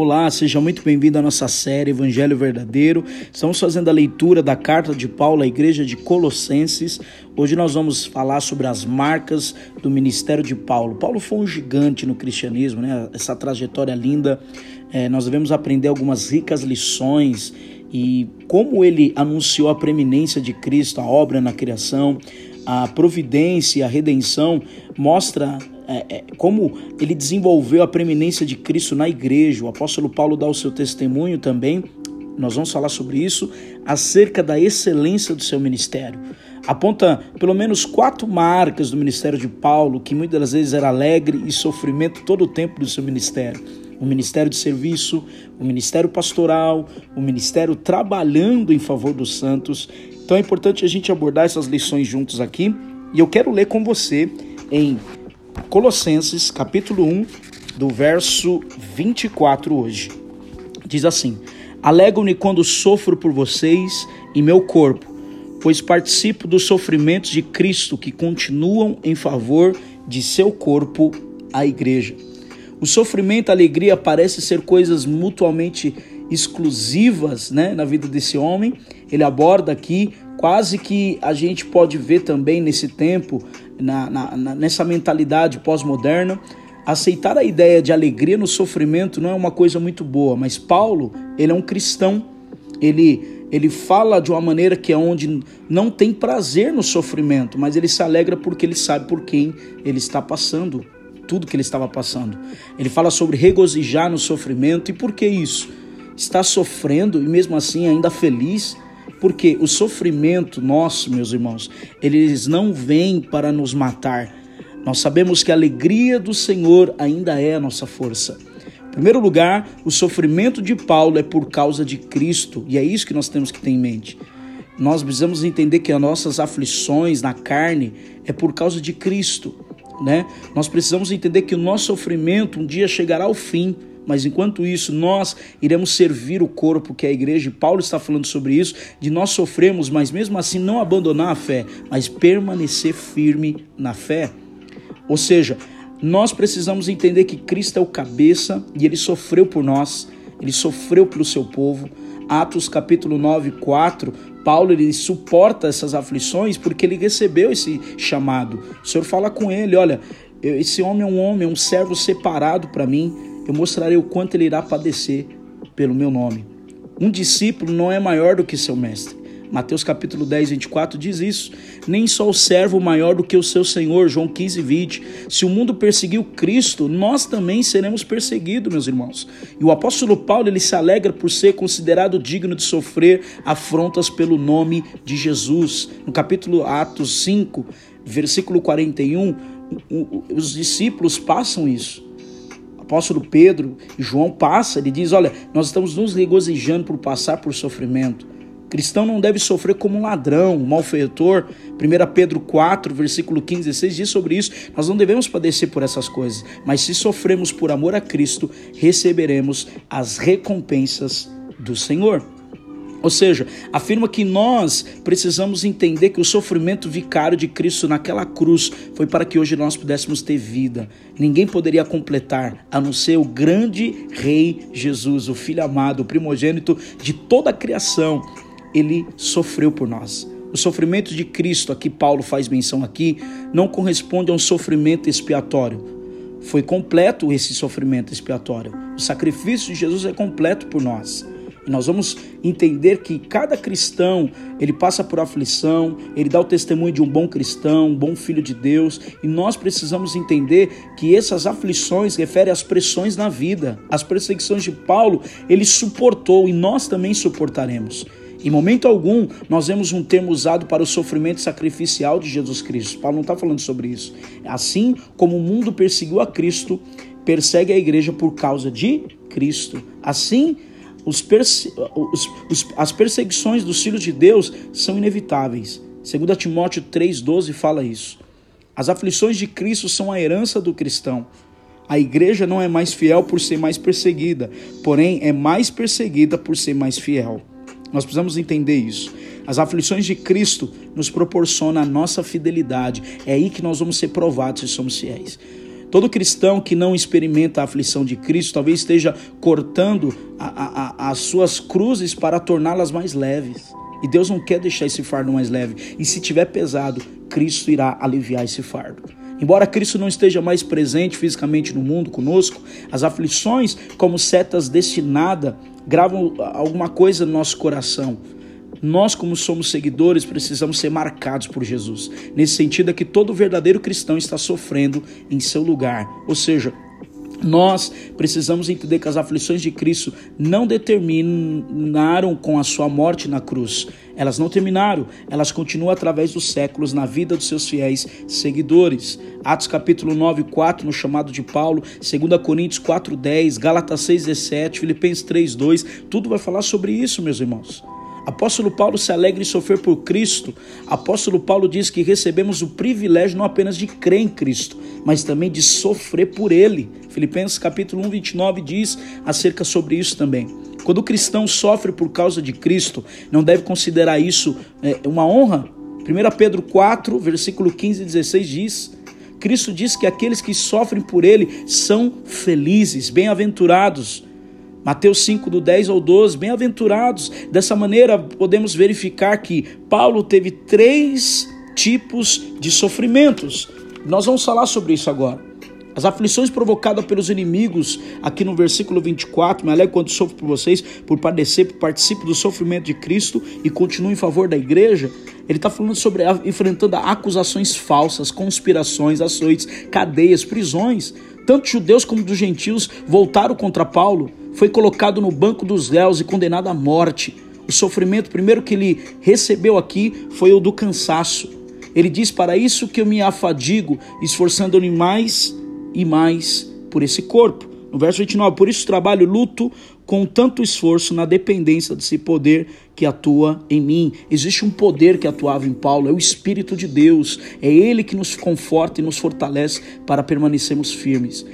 Olá, seja muito bem-vindo à nossa série Evangelho Verdadeiro. Estamos fazendo a leitura da carta de Paulo à igreja de Colossenses. Hoje nós vamos falar sobre as marcas do ministério de Paulo. Paulo foi um gigante no cristianismo, né? Essa trajetória linda. É, nós devemos aprender algumas ricas lições e como ele anunciou a preeminência de Cristo, a obra na criação, a providência, a redenção, mostra é, é, como ele desenvolveu a preeminência de Cristo na igreja. O apóstolo Paulo dá o seu testemunho também, nós vamos falar sobre isso, acerca da excelência do seu ministério. Aponta pelo menos quatro marcas do ministério de Paulo, que muitas das vezes era alegre e sofrimento todo o tempo do seu ministério. O ministério de serviço, o ministério pastoral, o ministério trabalhando em favor dos santos. Então é importante a gente abordar essas lições juntos aqui. E eu quero ler com você em Colossenses, capítulo 1, do verso 24 hoje. Diz assim: Alegro-me quando sofro por vocês em meu corpo, pois participo dos sofrimentos de Cristo que continuam em favor de seu corpo, a igreja. O sofrimento e a alegria parecem ser coisas mutuamente exclusivas né, na vida desse homem. Ele aborda aqui quase que a gente pode ver também nesse tempo na, na, nessa mentalidade pós-moderna, aceitar a ideia de alegria no sofrimento não é uma coisa muito boa, mas Paulo, ele é um cristão, ele, ele fala de uma maneira que é onde não tem prazer no sofrimento, mas ele se alegra porque ele sabe por quem ele está passando, tudo que ele estava passando. Ele fala sobre regozijar no sofrimento, e por que isso? Está sofrendo e mesmo assim ainda feliz? Porque o sofrimento nosso, meus irmãos, eles não vêm para nos matar. Nós sabemos que a alegria do Senhor ainda é a nossa força. Em primeiro lugar, o sofrimento de Paulo é por causa de Cristo, e é isso que nós temos que ter em mente. Nós precisamos entender que as nossas aflições na carne é por causa de Cristo, né? Nós precisamos entender que o nosso sofrimento um dia chegará ao fim mas enquanto isso, nós iremos servir o corpo que é a igreja. E Paulo está falando sobre isso, de nós sofremos, mas mesmo assim não abandonar a fé, mas permanecer firme na fé. Ou seja, nós precisamos entender que Cristo é o cabeça e ele sofreu por nós, ele sofreu pelo seu povo. Atos capítulo 9, 4, Paulo ele suporta essas aflições porque ele recebeu esse chamado. O Senhor fala com ele: olha, esse homem é um homem, é um servo separado para mim eu mostrarei o quanto ele irá padecer pelo meu nome. Um discípulo não é maior do que seu mestre. Mateus capítulo 10, 24 diz isso. Nem só o servo maior do que o seu Senhor, João 15, 20. Se o mundo perseguiu Cristo, nós também seremos perseguidos, meus irmãos. E o apóstolo Paulo, ele se alegra por ser considerado digno de sofrer afrontas pelo nome de Jesus. No capítulo Atos 5, versículo 41, os discípulos passam isso apóstolo Pedro e João passa, ele diz: Olha, nós estamos nos regozijando por passar por sofrimento. Cristão não deve sofrer como um ladrão, um malfeitor. 1 Pedro 4, versículo 15, 16 diz sobre isso. Nós não devemos padecer por essas coisas, mas se sofremos por amor a Cristo, receberemos as recompensas do Senhor. Ou seja, afirma que nós precisamos entender que o sofrimento vicário de Cristo naquela cruz foi para que hoje nós pudéssemos ter vida. Ninguém poderia completar a não ser o grande Rei Jesus, o Filho amado, o primogênito de toda a criação. Ele sofreu por nós. O sofrimento de Cristo, aqui Paulo faz menção aqui, não corresponde a um sofrimento expiatório. Foi completo esse sofrimento expiatório. O sacrifício de Jesus é completo por nós. Nós vamos entender que cada cristão, ele passa por aflição, ele dá o testemunho de um bom cristão, um bom filho de Deus, e nós precisamos entender que essas aflições referem às pressões na vida. As perseguições de Paulo, ele suportou e nós também suportaremos. Em momento algum, nós vemos um termo usado para o sofrimento sacrificial de Jesus Cristo. Paulo não está falando sobre isso. Assim como o mundo perseguiu a Cristo, persegue a igreja por causa de Cristo. Assim, os perse os, os, as perseguições dos filhos de Deus são inevitáveis. 2 Timóteo 3,12 fala isso. As aflições de Cristo são a herança do cristão. A igreja não é mais fiel por ser mais perseguida, porém é mais perseguida por ser mais fiel. Nós precisamos entender isso. As aflições de Cristo nos proporcionam a nossa fidelidade. É aí que nós vamos ser provados se somos fiéis. Todo cristão que não experimenta a aflição de Cristo talvez esteja cortando a, a, as suas cruzes para torná-las mais leves. E Deus não quer deixar esse fardo mais leve. E se tiver pesado, Cristo irá aliviar esse fardo. Embora Cristo não esteja mais presente fisicamente no mundo conosco, as aflições, como setas destinadas, gravam alguma coisa no nosso coração. Nós, como somos seguidores, precisamos ser marcados por Jesus. Nesse sentido é que todo verdadeiro cristão está sofrendo em seu lugar. Ou seja, nós precisamos entender que as aflições de Cristo não determinaram com a sua morte na cruz. Elas não terminaram, elas continuam através dos séculos na vida dos seus fiéis seguidores. Atos capítulo 9, 4, no chamado de Paulo, 2 Coríntios 4, 10, Gálatas 6, 17, Filipenses 3, 2, tudo vai falar sobre isso, meus irmãos. Apóstolo Paulo se alegra em sofrer por Cristo. Apóstolo Paulo diz que recebemos o privilégio não apenas de crer em Cristo, mas também de sofrer por Ele. Filipenses capítulo 1, 29 diz acerca sobre isso também. Quando o cristão sofre por causa de Cristo, não deve considerar isso é, uma honra. 1 Pedro 4, versículo 15 e 16 diz: Cristo diz que aqueles que sofrem por Ele são felizes, bem-aventurados. Mateus 5, do 10 ao 12, bem-aventurados. Dessa maneira, podemos verificar que Paulo teve três tipos de sofrimentos. Nós vamos falar sobre isso agora. As aflições provocadas pelos inimigos, aqui no versículo 24, me alegro quando sofro por vocês, por padecer, por participo do sofrimento de Cristo e continuo em favor da igreja. Ele está falando sobre enfrentando acusações falsas, conspirações, açoites, cadeias, prisões. Tanto judeus como dos gentios voltaram contra Paulo foi colocado no banco dos réus e condenado à morte. O sofrimento primeiro que ele recebeu aqui foi o do cansaço. Ele diz: Para isso que eu me afadigo, esforçando-me mais e mais por esse corpo. No verso 29, por isso trabalho, luto com tanto esforço na dependência desse poder que atua em mim. Existe um poder que atuava em Paulo, é o Espírito de Deus. É ele que nos conforta e nos fortalece para permanecermos firmes.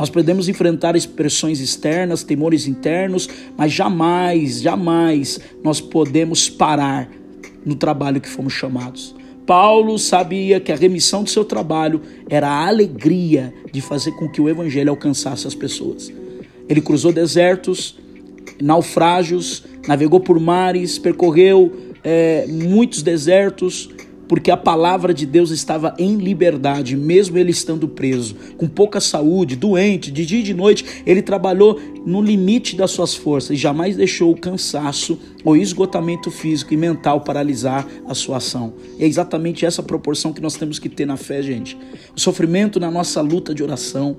Nós podemos enfrentar expressões externas, temores internos, mas jamais, jamais nós podemos parar no trabalho que fomos chamados. Paulo sabia que a remissão do seu trabalho era a alegria de fazer com que o evangelho alcançasse as pessoas. Ele cruzou desertos, naufrágios, navegou por mares, percorreu é, muitos desertos, porque a palavra de Deus estava em liberdade, mesmo ele estando preso, com pouca saúde, doente, de dia e de noite, ele trabalhou no limite das suas forças e jamais deixou o cansaço ou esgotamento físico e mental paralisar a sua ação. E é exatamente essa proporção que nós temos que ter na fé, gente. O sofrimento na nossa luta de oração,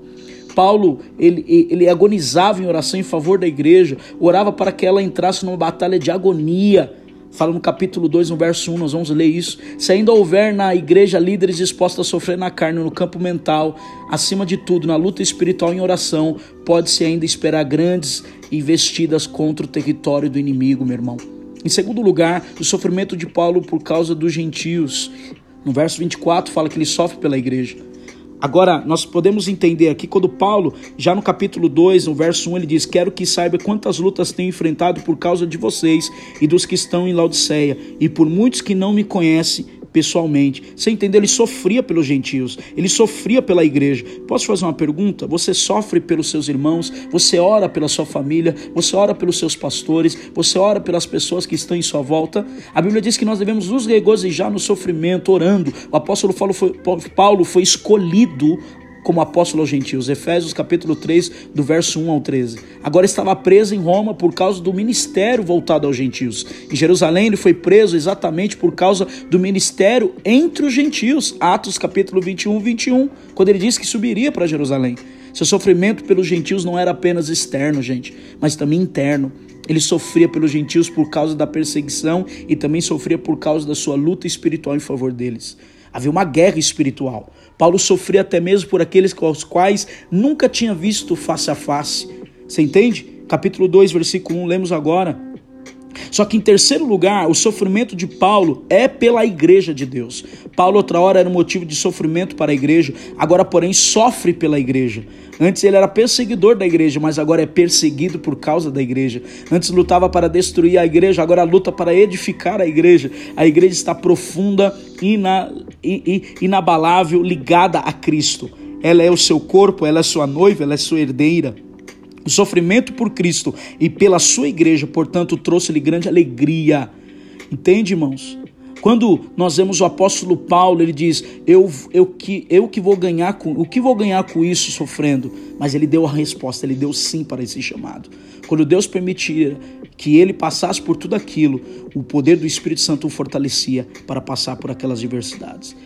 Paulo, ele, ele agonizava em oração em favor da igreja, orava para que ela entrasse numa batalha de agonia, Fala no capítulo 2, no verso 1, nós vamos ler isso. Se ainda houver na igreja líderes dispostos a sofrer na carne, no campo mental, acima de tudo, na luta espiritual em oração, pode-se ainda esperar grandes investidas contra o território do inimigo, meu irmão. Em segundo lugar, o sofrimento de Paulo por causa dos gentios. No verso 24 fala que ele sofre pela igreja. Agora, nós podemos entender aqui quando Paulo, já no capítulo 2, no verso 1, ele diz: Quero que saiba quantas lutas tenho enfrentado por causa de vocês e dos que estão em Laodiceia, e por muitos que não me conhecem pessoalmente. Você entendeu? Ele sofria pelos gentios, ele sofria pela igreja. Posso fazer uma pergunta? Você sofre pelos seus irmãos, você ora pela sua família, você ora pelos seus pastores, você ora pelas pessoas que estão em sua volta. A Bíblia diz que nós devemos nos regozijar no sofrimento, orando. O apóstolo Paulo foi, Paulo foi escolhido como apóstolo aos gentios. Efésios capítulo 3, do verso 1 ao 13. Agora estava preso em Roma por causa do ministério voltado aos gentios. Em Jerusalém ele foi preso exatamente por causa do ministério entre os gentios. Atos capítulo 21, 21, quando ele disse que subiria para Jerusalém. Seu sofrimento pelos gentios não era apenas externo, gente, mas também interno. Ele sofria pelos gentios por causa da perseguição e também sofria por causa da sua luta espiritual em favor deles. Havia uma guerra espiritual. Paulo sofria até mesmo por aqueles com os quais nunca tinha visto face a face. Você entende? Capítulo 2, versículo 1, lemos agora. Só que em terceiro lugar, o sofrimento de Paulo é pela igreja de Deus. Paulo, outra hora, era um motivo de sofrimento para a igreja, agora, porém, sofre pela igreja. Antes ele era perseguidor da igreja, mas agora é perseguido por causa da igreja. Antes lutava para destruir a igreja, agora luta para edificar a igreja. A igreja está profunda, ina, inabalável, ligada a Cristo. ela é o seu corpo, ela é sua noiva, ela é sua herdeira. O sofrimento por Cristo e pela sua igreja, portanto, trouxe-lhe grande alegria. Entende, irmãos? Quando nós vemos o apóstolo Paulo, ele diz: eu, eu, que, eu que vou ganhar com o que vou ganhar com isso sofrendo? Mas ele deu a resposta, ele deu sim para esse chamado. Quando Deus permitia que ele passasse por tudo aquilo, o poder do Espírito Santo o fortalecia para passar por aquelas diversidades.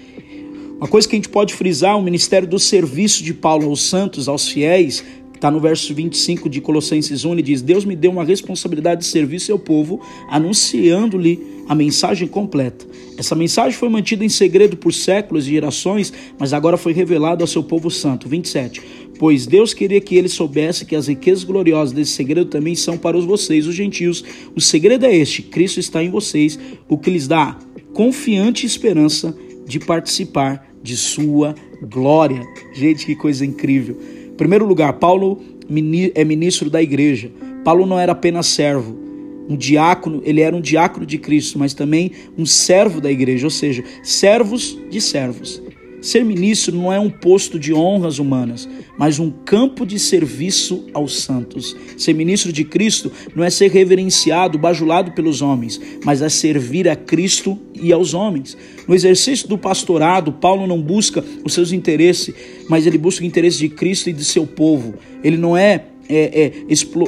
Uma coisa que a gente pode frisar, o ministério do serviço de Paulo aos santos, aos fiéis, Está no verso 25 de Colossenses 1, ele diz: Deus me deu uma responsabilidade de servir seu povo, anunciando-lhe a mensagem completa. Essa mensagem foi mantida em segredo por séculos e gerações, mas agora foi revelada ao seu povo santo. 27. Pois Deus queria que ele soubesse que as riquezas gloriosas desse segredo também são para os vocês, os gentios. O segredo é este: Cristo está em vocês, o que lhes dá confiante esperança de participar de sua glória. Gente, que coisa incrível. Em primeiro lugar, Paulo é ministro da igreja. Paulo não era apenas servo, um diácono, ele era um diácono de Cristo, mas também um servo da igreja, ou seja, servos de servos. Ser ministro não é um posto de honras humanas, mas um campo de serviço aos santos. Ser ministro de Cristo não é ser reverenciado, bajulado pelos homens, mas é servir a Cristo e aos homens. No exercício do pastorado, Paulo não busca os seus interesses, mas ele busca o interesse de Cristo e de seu povo. Ele não é é, é,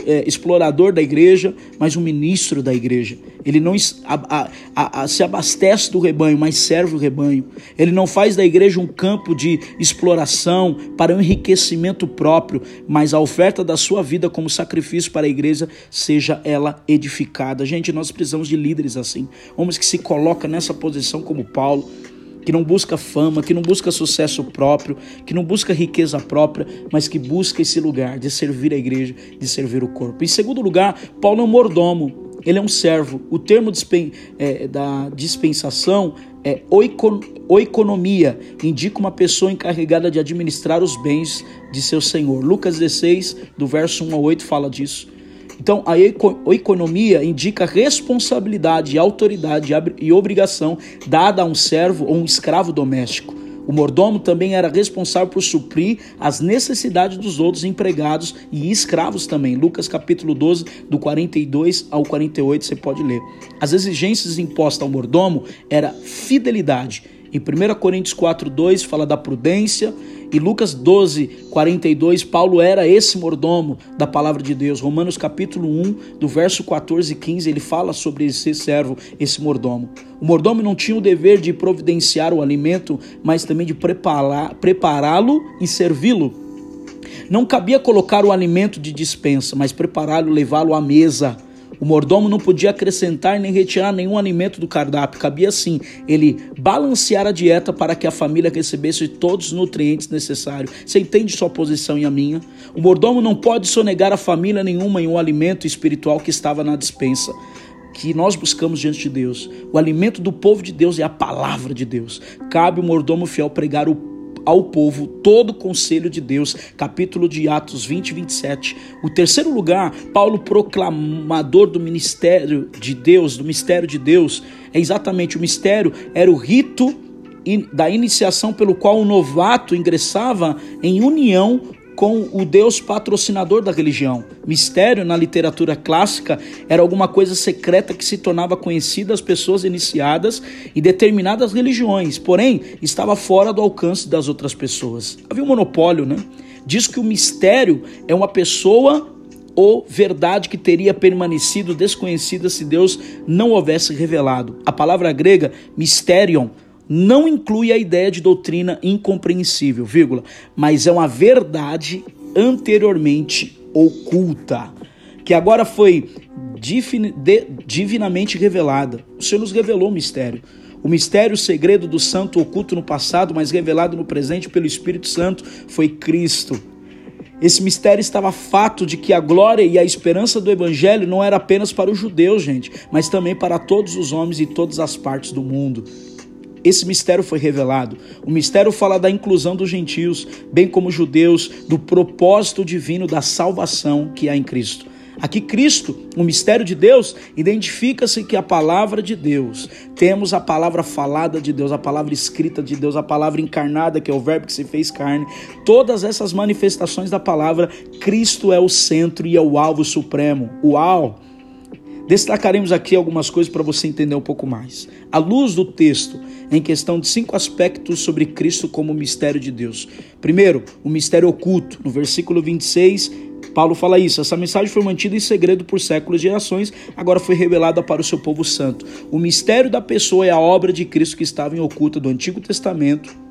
é, explorador da igreja, mas um ministro da igreja. Ele não a, a, a, se abastece do rebanho, mas serve o rebanho. Ele não faz da igreja um campo de exploração para um enriquecimento próprio, mas a oferta da sua vida como sacrifício para a igreja seja ela edificada. Gente, nós precisamos de líderes assim, homens que se colocam nessa posição como Paulo que não busca fama, que não busca sucesso próprio, que não busca riqueza própria, mas que busca esse lugar de servir a igreja, de servir o corpo. Em segundo lugar, Paulo é um mordomo, ele é um servo. O termo é, da dispensação é oikonomia, indica uma pessoa encarregada de administrar os bens de seu senhor. Lucas 16, do verso 1 a 8, fala disso. Então, a economia indica responsabilidade, autoridade e obrigação dada a um servo ou um escravo doméstico. O mordomo também era responsável por suprir as necessidades dos outros empregados e escravos também. Lucas capítulo 12, do 42 ao 48, você pode ler. As exigências impostas ao mordomo era fidelidade. Em 1 Coríntios 4, 2 fala da prudência, e Lucas 12, 42, Paulo era esse mordomo da palavra de Deus. Romanos capítulo 1, do verso 14 e 15, ele fala sobre esse servo, esse mordomo. O mordomo não tinha o dever de providenciar o alimento, mas também de prepará-lo e servi-lo. Não cabia colocar o alimento de dispensa, mas prepará-lo, levá-lo à mesa. O mordomo não podia acrescentar nem retirar nenhum alimento do cardápio, cabia sim ele balancear a dieta para que a família recebesse todos os nutrientes necessários. Você entende sua posição e a minha? O mordomo não pode sonegar a família nenhuma em um alimento espiritual que estava na dispensa que nós buscamos diante de Deus. O alimento do povo de Deus é a palavra de Deus. Cabe o mordomo fiel pregar o ao povo todo o conselho de Deus, capítulo de Atos 20 e 27. O terceiro lugar, Paulo proclamador do ministério de Deus, do mistério de Deus, é exatamente o mistério, era o rito da iniciação pelo qual o novato ingressava em união com o Deus patrocinador da religião. Mistério na literatura clássica era alguma coisa secreta que se tornava conhecida às pessoas iniciadas em determinadas religiões, porém estava fora do alcance das outras pessoas. Havia um monopólio, né? Diz que o mistério é uma pessoa ou verdade que teria permanecido desconhecida se Deus não houvesse revelado. A palavra grega mysterion não inclui a ideia de doutrina incompreensível, vírgula, mas é uma verdade anteriormente oculta, que agora foi divinamente revelada. O Senhor nos revelou o mistério. O mistério, o segredo do santo oculto no passado, mas revelado no presente pelo Espírito Santo, foi Cristo. Esse mistério estava fato de que a glória e a esperança do Evangelho não era apenas para os judeus, gente, mas também para todos os homens e todas as partes do mundo. Esse mistério foi revelado. O mistério fala da inclusão dos gentios, bem como judeus, do propósito divino da salvação que há em Cristo. Aqui Cristo, o mistério de Deus, identifica-se que a palavra de Deus, temos a palavra falada de Deus, a palavra escrita de Deus, a palavra encarnada, que é o verbo que se fez carne, todas essas manifestações da palavra, Cristo é o centro e é o alvo supremo. Uau! Destacaremos aqui algumas coisas para você entender um pouco mais. À luz do texto, em questão de cinco aspectos sobre Cristo como mistério de Deus. Primeiro, o mistério oculto. No versículo 26, Paulo fala isso. Essa mensagem foi mantida em segredo por séculos e gerações, agora foi revelada para o seu povo santo. O mistério da pessoa é a obra de Cristo que estava em oculta do Antigo Testamento.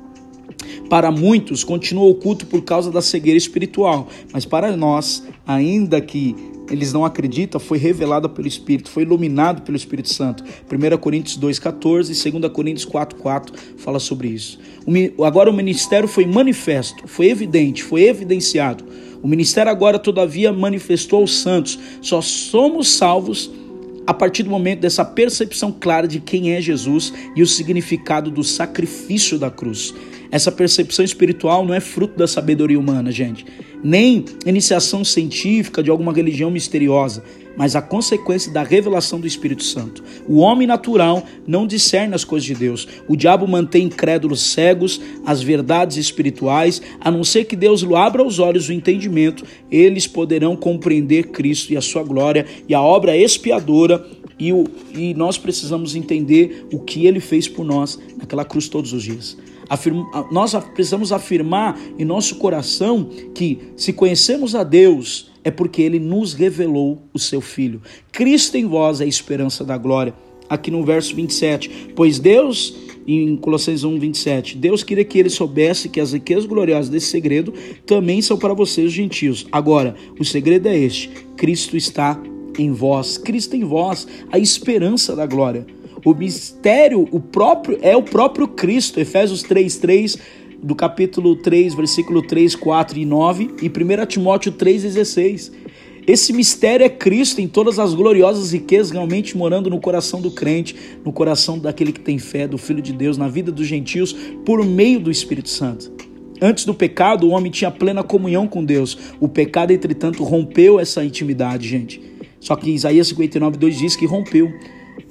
Para muitos, continua oculto por causa da cegueira espiritual, mas para nós, ainda que eles não acreditam, foi revelada pelo Espírito, foi iluminado pelo Espírito Santo. 1 Coríntios 2,14 e 2 Coríntios 4,4 fala sobre isso. Agora o ministério foi manifesto, foi evidente, foi evidenciado. O ministério agora, todavia, manifestou aos santos. Só somos salvos a partir do momento dessa percepção clara de quem é Jesus e o significado do sacrifício da cruz. Essa percepção espiritual não é fruto da sabedoria humana, gente, nem iniciação científica de alguma religião misteriosa, mas a consequência da revelação do Espírito Santo. O homem natural não discerne as coisas de Deus. O diabo mantém incrédulos cegos às verdades espirituais, a não ser que Deus lhe abra os olhos do entendimento, eles poderão compreender Cristo e a sua glória e a obra expiadora e, o, e nós precisamos entender o que ele fez por nós naquela cruz todos os dias. Afirma, nós precisamos afirmar em nosso coração que, se conhecemos a Deus, é porque ele nos revelou o seu Filho. Cristo em vós é a esperança da glória. Aqui no verso 27, pois Deus, em Colossenses 1, 27, Deus queria que ele soubesse que as riquezas gloriosas desse segredo também são para vocês, os gentios. Agora, o segredo é este: Cristo está em vós, Cristo em vós, a esperança da glória. O mistério, o próprio é o próprio Cristo. Efésios 3:3 do capítulo 3, versículo 3, 4 e 9 e 1 Timóteo 3:16. Esse mistério é Cristo em todas as gloriosas riquezas, realmente morando no coração do crente, no coração daquele que tem fé, do Filho de Deus, na vida dos gentios, por meio do Espírito Santo. Antes do pecado, o homem tinha plena comunhão com Deus. O pecado, entretanto, rompeu essa intimidade, gente. Só que Isaías 59, 2 diz que rompeu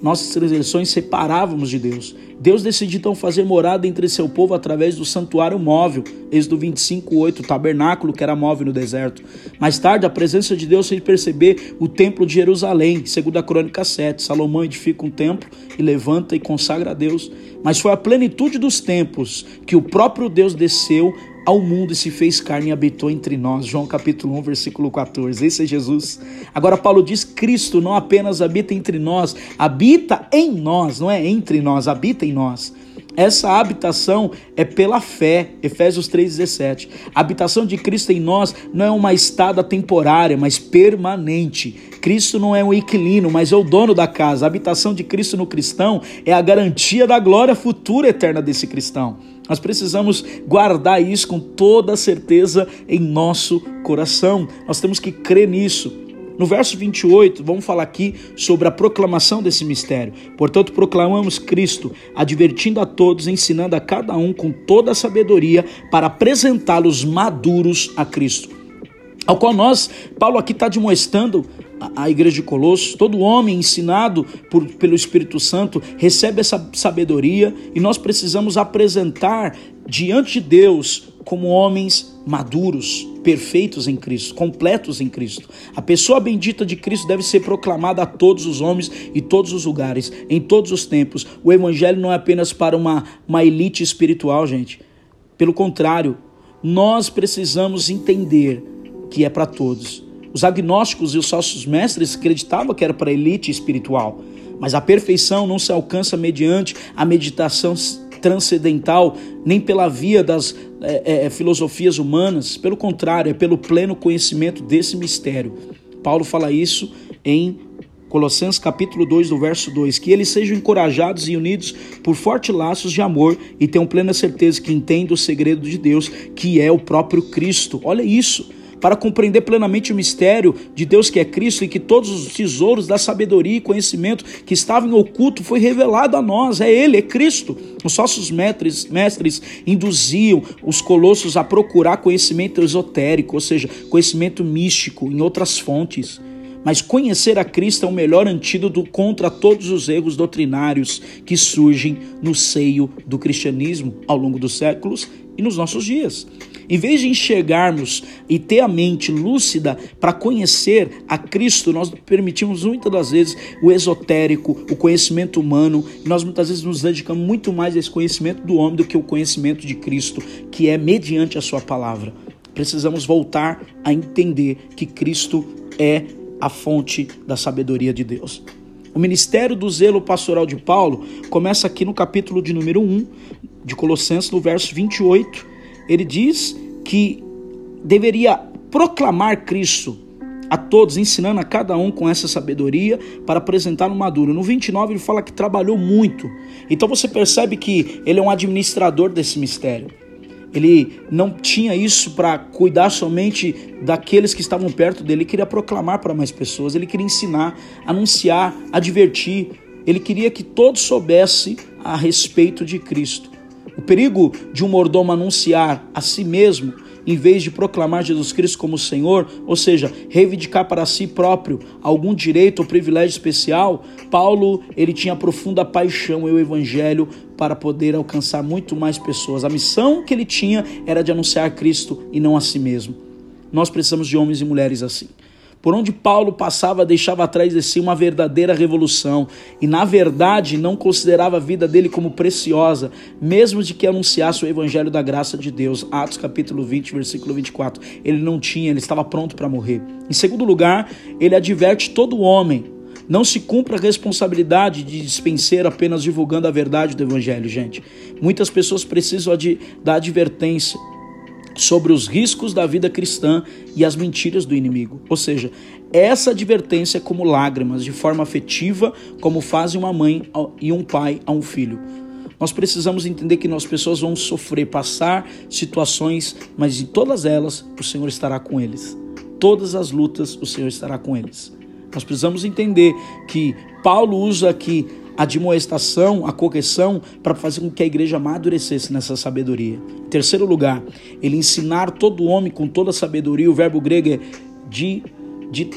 nossas transgressões separávamos de Deus. Deus decidiu então fazer morada entre seu povo através do santuário móvel, Êxodo 25, 8, o tabernáculo que era móvel no deserto. Mais tarde, a presença de Deus fez perceber o templo de Jerusalém, segundo a crônica 7. Salomão edifica um templo e levanta e consagra a Deus. Mas foi a plenitude dos tempos que o próprio Deus desceu ao mundo e se fez carne e habitou entre nós. João capítulo 1, versículo 14. Esse é Jesus. Agora Paulo diz: Cristo não apenas habita entre nós, habita em nós, não é entre nós, habita em nós. Essa habitação é pela fé, Efésios 3,17. A habitação de Cristo em nós não é uma estada temporária, mas permanente. Cristo não é um inquilino, mas é o dono da casa. A habitação de Cristo no cristão é a garantia da glória futura eterna desse cristão. Nós precisamos guardar isso com toda certeza em nosso coração. Nós temos que crer nisso. No verso 28, vamos falar aqui sobre a proclamação desse mistério. Portanto, proclamamos Cristo, advertindo a todos, ensinando a cada um com toda a sabedoria para apresentá-los maduros a Cristo. Ao qual nós, Paulo aqui está demonstrando a igreja de Colossos, todo homem ensinado por, pelo Espírito Santo recebe essa sabedoria e nós precisamos apresentar diante de Deus como homens maduros, perfeitos em Cristo, completos em Cristo. A pessoa bendita de Cristo deve ser proclamada a todos os homens e todos os lugares, em todos os tempos. O evangelho não é apenas para uma, uma elite espiritual, gente. Pelo contrário, nós precisamos entender que é para todos. Os agnósticos e os sócios mestres acreditavam que era para a elite espiritual, mas a perfeição não se alcança mediante a meditação transcendental, nem pela via das é, é, filosofias humanas, pelo contrário, é pelo pleno conhecimento desse mistério. Paulo fala isso em Colossenses capítulo 2, do verso 2, que eles sejam encorajados e unidos por fortes laços de amor e tenham plena certeza que entendem o segredo de Deus, que é o próprio Cristo. Olha isso para compreender plenamente o mistério de Deus que é Cristo e que todos os tesouros da sabedoria e conhecimento que estavam oculto foi revelado a nós. É Ele, é Cristo. Os nossos mestres, mestres induziam os colossos a procurar conhecimento esotérico, ou seja, conhecimento místico em outras fontes. Mas conhecer a Cristo é o melhor antídoto contra todos os erros doutrinários que surgem no seio do cristianismo ao longo dos séculos e nos nossos dias. Em vez de enxergarmos e ter a mente lúcida para conhecer a Cristo, nós permitimos muitas das vezes o esotérico, o conhecimento humano, e nós muitas vezes nos dedicamos muito mais a esse conhecimento do homem do que o conhecimento de Cristo, que é mediante a sua palavra. Precisamos voltar a entender que Cristo é a fonte da sabedoria de Deus. O ministério do zelo pastoral de Paulo começa aqui no capítulo de número 1 de Colossenses, no verso 28. Ele diz que deveria proclamar Cristo a todos, ensinando a cada um com essa sabedoria para apresentar no maduro. No 29 ele fala que trabalhou muito. Então você percebe que ele é um administrador desse mistério. Ele não tinha isso para cuidar somente daqueles que estavam perto dele, ele queria proclamar para mais pessoas, ele queria ensinar, anunciar, advertir. Ele queria que todos soubessem a respeito de Cristo. Perigo de um mordomo anunciar a si mesmo em vez de proclamar Jesus Cristo como Senhor, ou seja, reivindicar para si próprio algum direito ou privilégio especial, Paulo ele tinha profunda paixão e o evangelho para poder alcançar muito mais pessoas. A missão que ele tinha era de anunciar Cristo e não a si mesmo. Nós precisamos de homens e mulheres assim. Por onde Paulo passava, deixava atrás de si uma verdadeira revolução e, na verdade, não considerava a vida dele como preciosa, mesmo de que anunciasse o evangelho da graça de Deus. Atos capítulo 20, versículo 24. Ele não tinha, ele estava pronto para morrer. Em segundo lugar, ele adverte todo homem não se cumpra a responsabilidade de dispensar apenas divulgando a verdade do Evangelho, gente. Muitas pessoas precisam da advertência sobre os riscos da vida cristã e as mentiras do inimigo. Ou seja, essa advertência é como lágrimas, de forma afetiva, como fazem uma mãe e um pai a um filho. Nós precisamos entender que nós pessoas vão sofrer, passar situações, mas em todas elas o Senhor estará com eles. Todas as lutas o Senhor estará com eles. Nós precisamos entender que Paulo usa aqui admoestação, a correção, para fazer com que a igreja amadurecesse nessa sabedoria. Em terceiro lugar, ele ensinar todo homem com toda sabedoria, o verbo grego é de, de,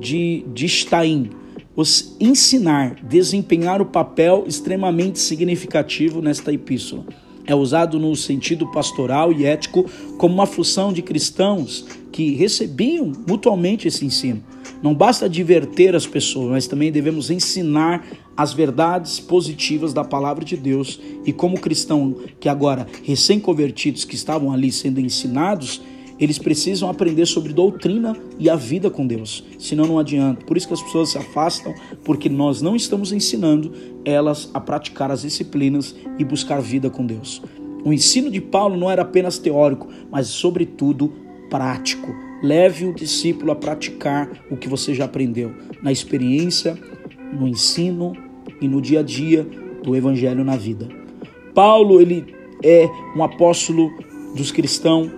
de, de staim, os ensinar, desempenhar o papel extremamente significativo nesta epístola. É usado no sentido pastoral e ético como uma função de cristãos que recebiam mutuamente esse ensino. Não basta diverter as pessoas, mas também devemos ensinar as verdades positivas da palavra de Deus. E como cristão que agora recém-convertidos que estavam ali sendo ensinados, eles precisam aprender sobre doutrina e a vida com Deus, senão não adianta. Por isso que as pessoas se afastam, porque nós não estamos ensinando elas a praticar as disciplinas e buscar vida com Deus. O ensino de Paulo não era apenas teórico, mas sobretudo prático. Leve o discípulo a praticar o que você já aprendeu na experiência, no ensino e no dia a dia do evangelho na vida. Paulo, ele é um apóstolo dos cristãos,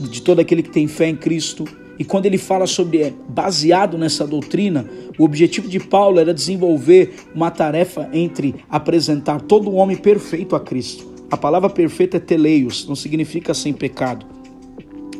de todo aquele que tem fé em Cristo. E quando ele fala sobre é baseado nessa doutrina, o objetivo de Paulo era desenvolver uma tarefa entre apresentar todo homem perfeito a Cristo. A palavra perfeito é teleios, não significa sem pecado.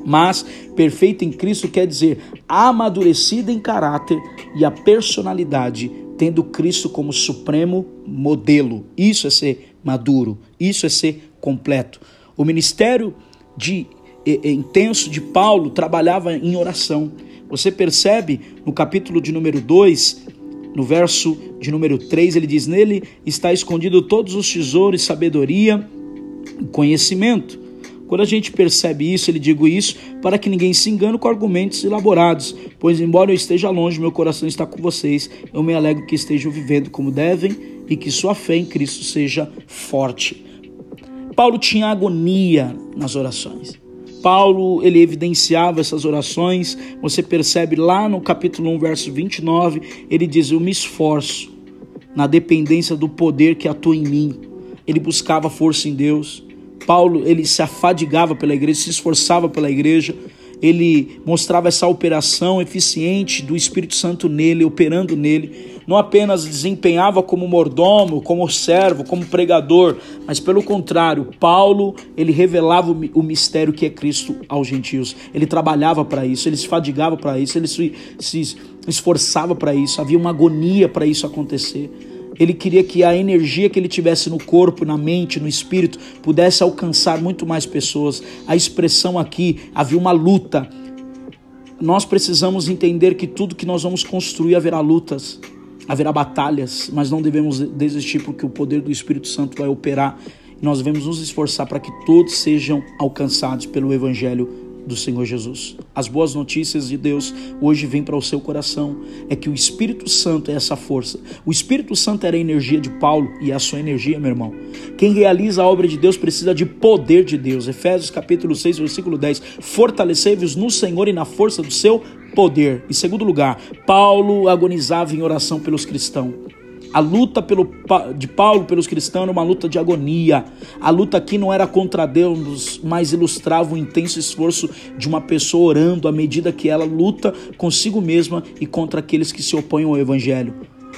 Mas perfeito em Cristo quer dizer amadurecida em caráter e a personalidade, tendo Cristo como supremo modelo. Isso é ser maduro, isso é ser completo. O ministério de intenso de Paulo trabalhava em oração. Você percebe no capítulo de número 2, no verso de número 3, ele diz: Nele está escondido todos os tesouros, sabedoria e conhecimento. Quando a gente percebe isso, ele digo isso para que ninguém se engane com argumentos elaborados, pois embora eu esteja longe, meu coração está com vocês. Eu me alegro que estejam vivendo como devem e que sua fé em Cristo seja forte. Paulo tinha agonia nas orações. Paulo, ele evidenciava essas orações. Você percebe lá no capítulo 1, verso 29, ele diz: "Eu me esforço na dependência do poder que atua em mim". Ele buscava força em Deus. Paulo, ele se afadigava pela igreja, se esforçava pela igreja. Ele mostrava essa operação eficiente do Espírito Santo nele, operando nele. não apenas desempenhava como mordomo, como servo, como pregador, mas pelo contrário, Paulo, ele revelava o mistério que é Cristo aos gentios. Ele trabalhava para isso, ele se fadigava para isso, ele se, se esforçava para isso, havia uma agonia para isso acontecer. Ele queria que a energia que ele tivesse no corpo, na mente, no espírito, pudesse alcançar muito mais pessoas. A expressão aqui, havia uma luta. Nós precisamos entender que tudo que nós vamos construir haverá lutas, haverá batalhas, mas não devemos desistir porque o poder do Espírito Santo vai operar. Nós devemos nos esforçar para que todos sejam alcançados pelo Evangelho do Senhor Jesus. As boas notícias de Deus hoje vêm para o seu coração. É que o Espírito Santo é essa força. O Espírito Santo era a energia de Paulo e é a sua energia, meu irmão. Quem realiza a obra de Deus precisa de poder de Deus. Efésios capítulo 6, versículo 10. Fortalecei-vos no Senhor e na força do seu poder. Em segundo lugar, Paulo agonizava em oração pelos cristãos. A luta pelo, de Paulo pelos cristãos era uma luta de agonia. A luta aqui não era contra Deus, mas ilustrava o intenso esforço de uma pessoa orando à medida que ela luta consigo mesma e contra aqueles que se opõem ao Evangelho.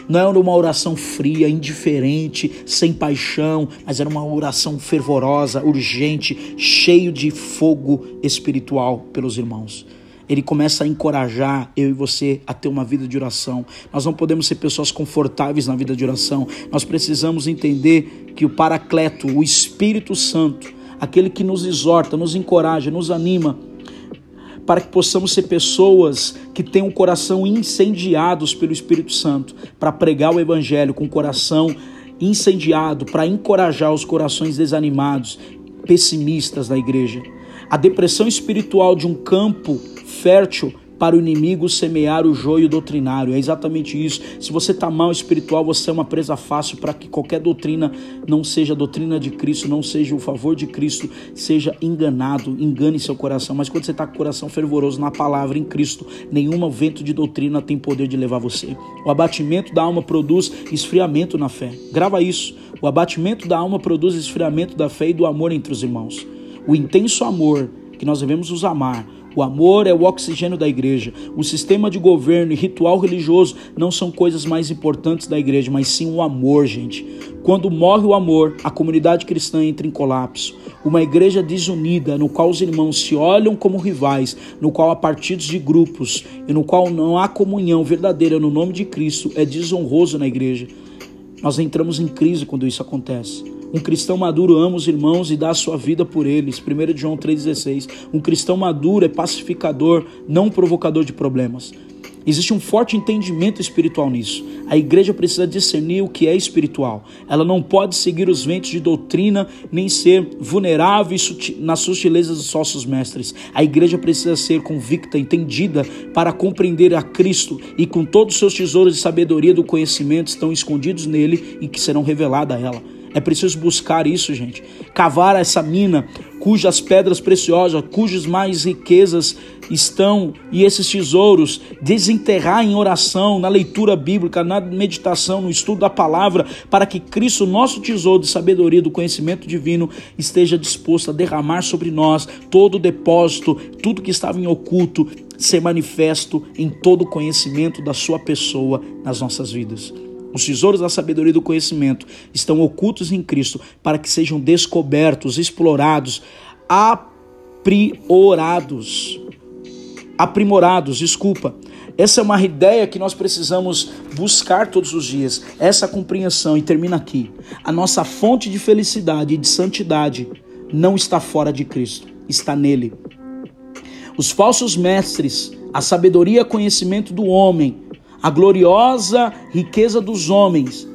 Não era uma oração fria, indiferente, sem paixão, mas era uma oração fervorosa, urgente, cheio de fogo espiritual pelos irmãos ele começa a encorajar eu e você a ter uma vida de oração. Nós não podemos ser pessoas confortáveis na vida de oração. Nós precisamos entender que o Paracleto, o Espírito Santo, aquele que nos exorta, nos encoraja, nos anima, para que possamos ser pessoas que tenham o coração incendiados pelo Espírito Santo, para pregar o Evangelho com o coração incendiado, para encorajar os corações desanimados, pessimistas da igreja. A depressão espiritual de um campo fértil para o inimigo semear o joio doutrinário. É exatamente isso. Se você está mal espiritual, você é uma presa fácil para que qualquer doutrina não seja doutrina de Cristo, não seja o favor de Cristo, seja enganado, engane seu coração. Mas quando você está com o coração fervoroso na palavra, em Cristo, nenhum vento de doutrina tem poder de levar você. O abatimento da alma produz esfriamento na fé. Grava isso. O abatimento da alma produz esfriamento da fé e do amor entre os irmãos. O intenso amor que nós devemos nos amar o amor é o oxigênio da igreja. O sistema de governo e ritual religioso não são coisas mais importantes da igreja, mas sim o amor, gente. Quando morre o amor, a comunidade cristã entra em colapso. Uma igreja desunida, no qual os irmãos se olham como rivais, no qual há partidos de grupos e no qual não há comunhão verdadeira no nome de Cristo, é desonroso na igreja. Nós entramos em crise quando isso acontece. Um cristão maduro ama os irmãos e dá a sua vida por eles. 1 João 3,16. Um cristão maduro é pacificador, não provocador de problemas. Existe um forte entendimento espiritual nisso. A igreja precisa discernir o que é espiritual. Ela não pode seguir os ventos de doutrina nem ser vulnerável nas sutilezas dos falsos mestres. A igreja precisa ser convicta, entendida para compreender a Cristo e com todos os seus tesouros de sabedoria do conhecimento estão escondidos nele e que serão revelados a ela. É preciso buscar isso, gente. Cavar essa mina cujas pedras preciosas, cujas mais riquezas estão e esses tesouros, desenterrar em oração, na leitura bíblica, na meditação, no estudo da palavra, para que Cristo, nosso tesouro de sabedoria, do conhecimento divino, esteja disposto a derramar sobre nós todo o depósito, tudo que estava em oculto, ser manifesto em todo o conhecimento da sua pessoa nas nossas vidas. Os tesouros da sabedoria e do conhecimento estão ocultos em Cristo para que sejam descobertos, explorados, aprimorados. Aprimorados, desculpa. Essa é uma ideia que nós precisamos buscar todos os dias, essa compreensão, e termina aqui. A nossa fonte de felicidade e de santidade não está fora de Cristo, está nele. Os falsos mestres, a sabedoria e conhecimento do homem a gloriosa riqueza dos homens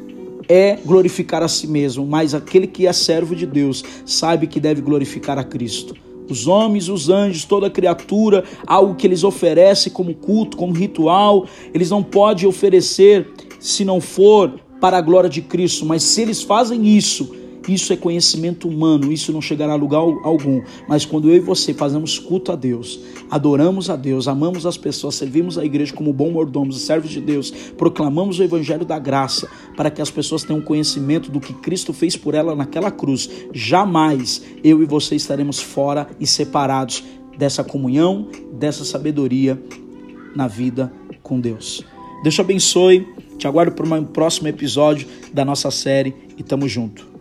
é glorificar a si mesmo, mas aquele que é servo de Deus sabe que deve glorificar a Cristo. Os homens, os anjos, toda criatura, algo que eles oferecem como culto, como ritual, eles não podem oferecer se não for para a glória de Cristo, mas se eles fazem isso, isso é conhecimento humano, isso não chegará a lugar algum. Mas quando eu e você fazemos culto a Deus, adoramos a Deus, amamos as pessoas, servimos a igreja como bom mordomos e servos de Deus, proclamamos o evangelho da graça para que as pessoas tenham conhecimento do que Cristo fez por ela naquela cruz, jamais eu e você estaremos fora e separados dessa comunhão, dessa sabedoria na vida com Deus. Deus te abençoe. Te aguardo para um próximo episódio da nossa série e tamo junto.